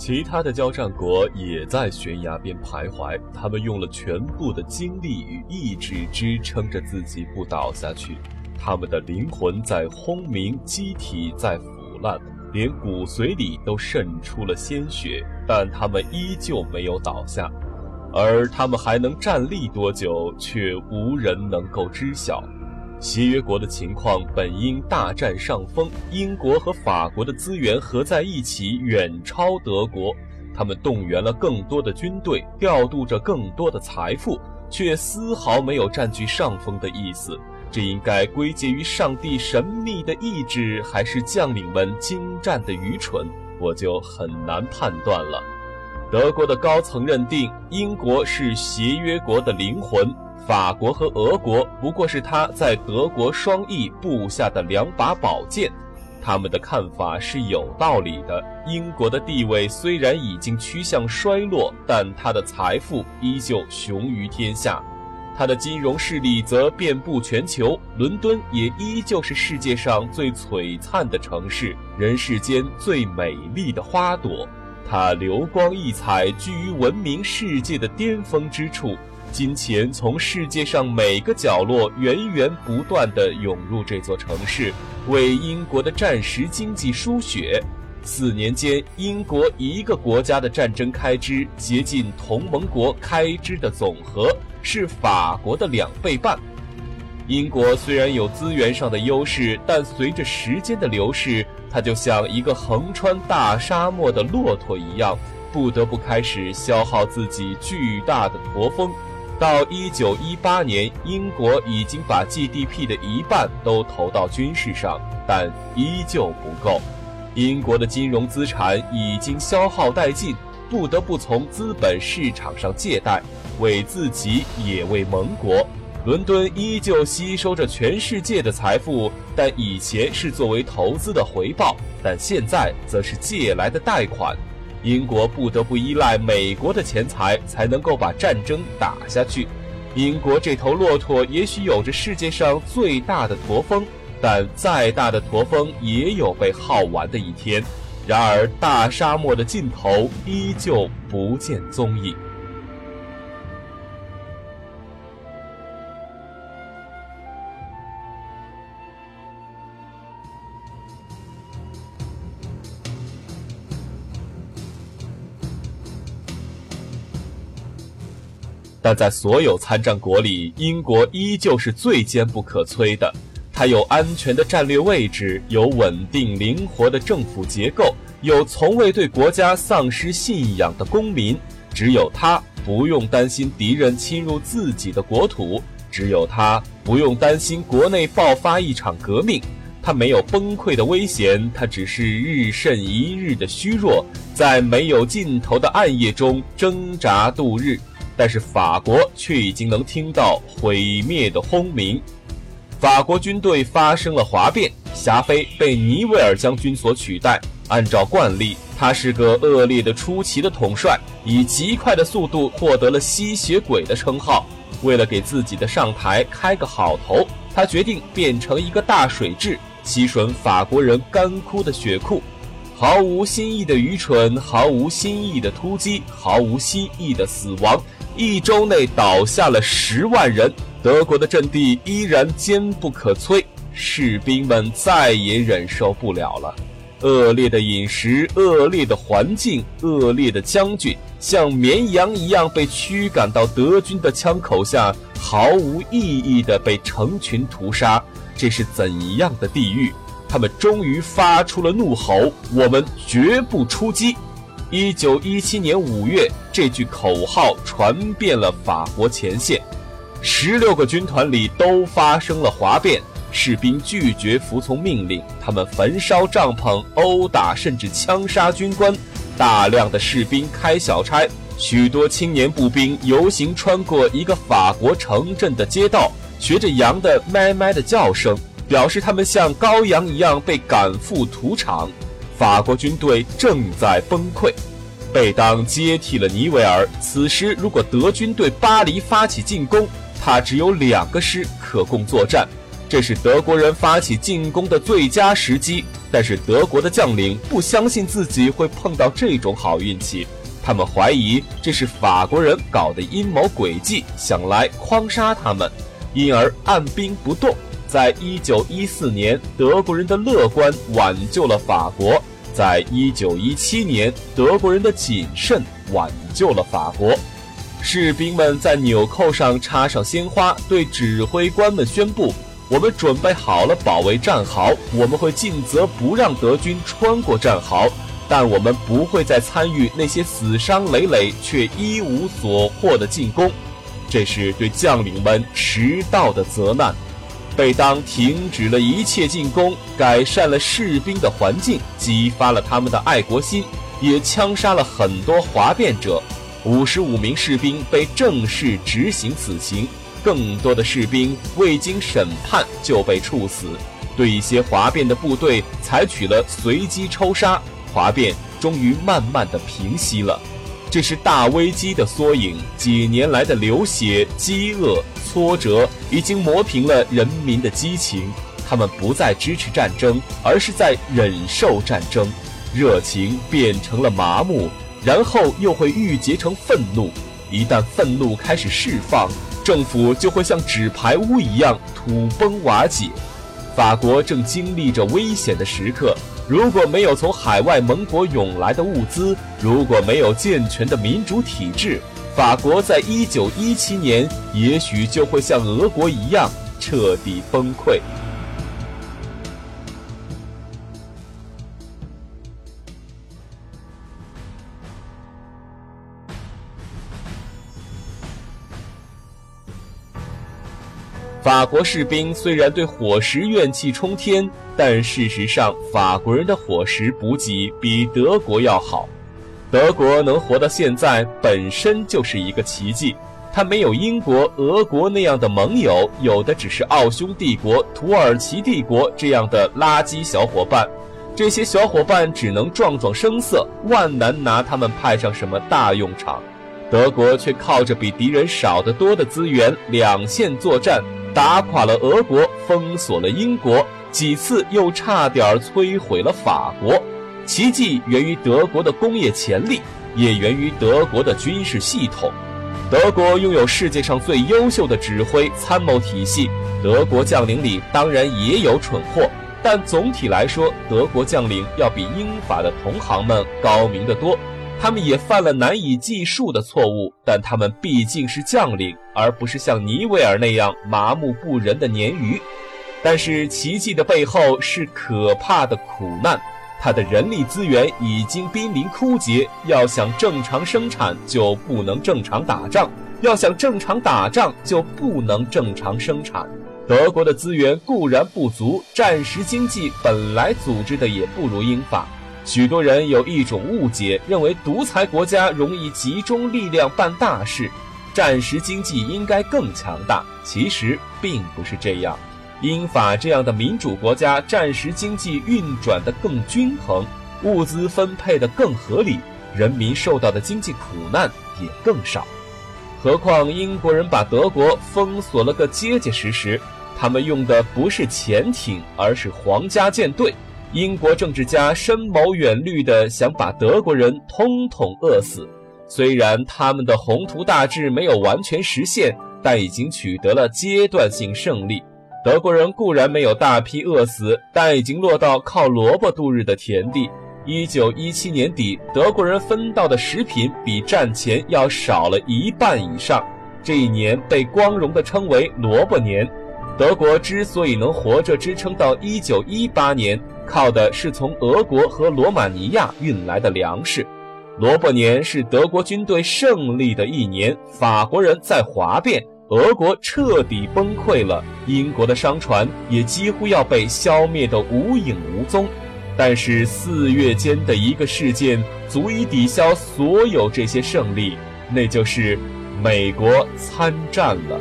其他的交战国也在悬崖边徘徊，他们用了全部的精力与意志支撑着自己不倒下去。他们的灵魂在轰鸣，机体在腐烂，连骨髓里都渗出了鲜血，但他们依旧没有倒下。而他们还能站立多久，却无人能够知晓。协约国的情况本应大占上风，英国和法国的资源合在一起远超德国，他们动员了更多的军队，调度着更多的财富，却丝毫没有占据上风的意思。这应该归结于上帝神秘的意志，还是将领们精湛的愚蠢？我就很难判断了。德国的高层认定，英国是协约国的灵魂。法国和俄国不过是他在德国双翼布下的两把宝剑，他们的看法是有道理的。英国的地位虽然已经趋向衰落，但他的财富依旧雄于天下，他的金融势力则遍布全球，伦敦也依旧是世界上最璀璨的城市，人世间最美丽的花朵，它流光溢彩，居于文明世界的巅峰之处。金钱从世界上每个角落源源不断地涌入这座城市，为英国的战时经济输血。四年间，英国一个国家的战争开支接近同盟国开支的总和，是法国的两倍半。英国虽然有资源上的优势，但随着时间的流逝，它就像一个横穿大沙漠的骆驼一样，不得不开始消耗自己巨大的驼峰。到一九一八年，英国已经把 GDP 的一半都投到军事上，但依旧不够。英国的金融资产已经消耗殆尽，不得不从资本市场上借贷，为自己也为盟国。伦敦依旧吸收着全世界的财富，但以前是作为投资的回报，但现在则是借来的贷款。英国不得不依赖美国的钱财才能够把战争打下去。英国这头骆驼也许有着世界上最大的驼峰，但再大的驼峰也有被耗完的一天。然而，大沙漠的尽头依旧不见踪影。但在所有参战国里，英国依旧是最坚不可摧的。它有安全的战略位置，有稳定灵活的政府结构，有从未对国家丧失信仰的公民。只有它不用担心敌人侵入自己的国土，只有它不用担心国内爆发一场革命。它没有崩溃的危险，它只是日甚一日的虚弱，在没有尽头的暗夜中挣扎度日。但是法国却已经能听到毁灭的轰鸣，法国军队发生了哗变，霞飞被尼维尔将军所取代。按照惯例，他是个恶劣的出奇的统帅，以极快的速度获得了吸血鬼的称号。为了给自己的上台开个好头，他决定变成一个大水蛭，吸吮法国人干枯的血库。毫无新意的愚蠢，毫无新意的突击，毫无新意的死亡。一周内倒下了十万人，德国的阵地依然坚不可摧，士兵们再也忍受不了了。恶劣的饮食，恶劣的环境，恶劣的将军，像绵羊一样被驱赶到德军的枪口下，毫无意义地被成群屠杀。这是怎样的地狱？他们终于发出了怒吼：“我们绝不出击！”一九一七年五月，这句口号传遍了法国前线，十六个军团里都发生了哗变，士兵拒绝服从命令，他们焚烧帐篷、殴打甚至枪杀军官，大量的士兵开小差，许多青年步兵游行穿过一个法国城镇的街道，学着羊的咩咩的叫声，表示他们像羔羊一样被赶赴屠场。法国军队正在崩溃，贝当接替了尼维尔。此时，如果德军对巴黎发起进攻，他只有两个师可供作战，这是德国人发起进攻的最佳时机。但是德国的将领不相信自己会碰到这种好运气，他们怀疑这是法国人搞的阴谋诡计，想来诓杀他们，因而按兵不动。在一九一四年，德国人的乐观挽救了法国；在一九一七年，德国人的谨慎挽救了法国。士兵们在纽扣上插上鲜花，对指挥官们宣布：“我们准备好了保卫战壕，我们会尽责不让德军穿过战壕，但我们不会再参与那些死伤累累却一无所获的进攻。”这是对将领们迟到的责难。贝当停止了一切进攻，改善了士兵的环境，激发了他们的爱国心，也枪杀了很多哗变者。五十五名士兵被正式执行死刑，更多的士兵未经审判就被处死。对一些哗变的部队采取了随机抽杀，哗变终于慢慢的平息了。这是大危机的缩影。几年来的流血、饥饿、挫折已经磨平了人民的激情，他们不再支持战争，而是在忍受战争。热情变成了麻木。然后又会郁结成愤怒，一旦愤怒开始释放，政府就会像纸牌屋一样土崩瓦解。法国正经历着危险的时刻，如果没有从海外盟国涌来的物资，如果没有健全的民主体制，法国在一九一七年也许就会像俄国一样彻底崩溃。法国士兵虽然对伙食怨气冲天，但事实上，法国人的伙食补给比德国要好。德国能活到现在本身就是一个奇迹。它没有英国、俄国那样的盟友，有的只是奥匈帝国、土耳其帝国这样的垃圾小伙伴。这些小伙伴只能壮壮声色，万难拿他们派上什么大用场。德国却靠着比敌人少得多的资源，两线作战。打垮了俄国，封锁了英国，几次又差点摧毁了法国。奇迹源于德国的工业潜力，也源于德国的军事系统。德国拥有世界上最优秀的指挥参谋体系。德国将领里当然也有蠢货，但总体来说，德国将领要比英法的同行们高明得多。他们也犯了难以计数的错误，但他们毕竟是将领，而不是像尼维尔那样麻木不仁的鲶鱼。但是奇迹的背后是可怕的苦难，他的人力资源已经濒临枯竭。要想正常生产，就不能正常打仗；要想正常打仗，就不能正常生产。德国的资源固然不足，战时经济本来组织的也不如英法。许多人有一种误解，认为独裁国家容易集中力量办大事，战时经济应该更强大。其实并不是这样，英法这样的民主国家，战时经济运转得更均衡，物资分配得更合理，人民受到的经济苦难也更少。何况英国人把德国封锁了个结结实实，他们用的不是潜艇，而是皇家舰队。英国政治家深谋远虑地想把德国人通通饿死，虽然他们的宏图大志没有完全实现，但已经取得了阶段性胜利。德国人固然没有大批饿死，但已经落到靠萝卜度日的田地。一九一七年底，德国人分到的食品比战前要少了一半以上，这一年被光荣地称为“萝卜年”。德国之所以能活着支撑到一九一八年，靠的是从俄国和罗马尼亚运来的粮食。萝卜年是德国军队胜利的一年，法国人在哗变，俄国彻底崩溃了，英国的商船也几乎要被消灭得无影无踪。但是四月间的一个事件足以抵消所有这些胜利，那就是美国参战了。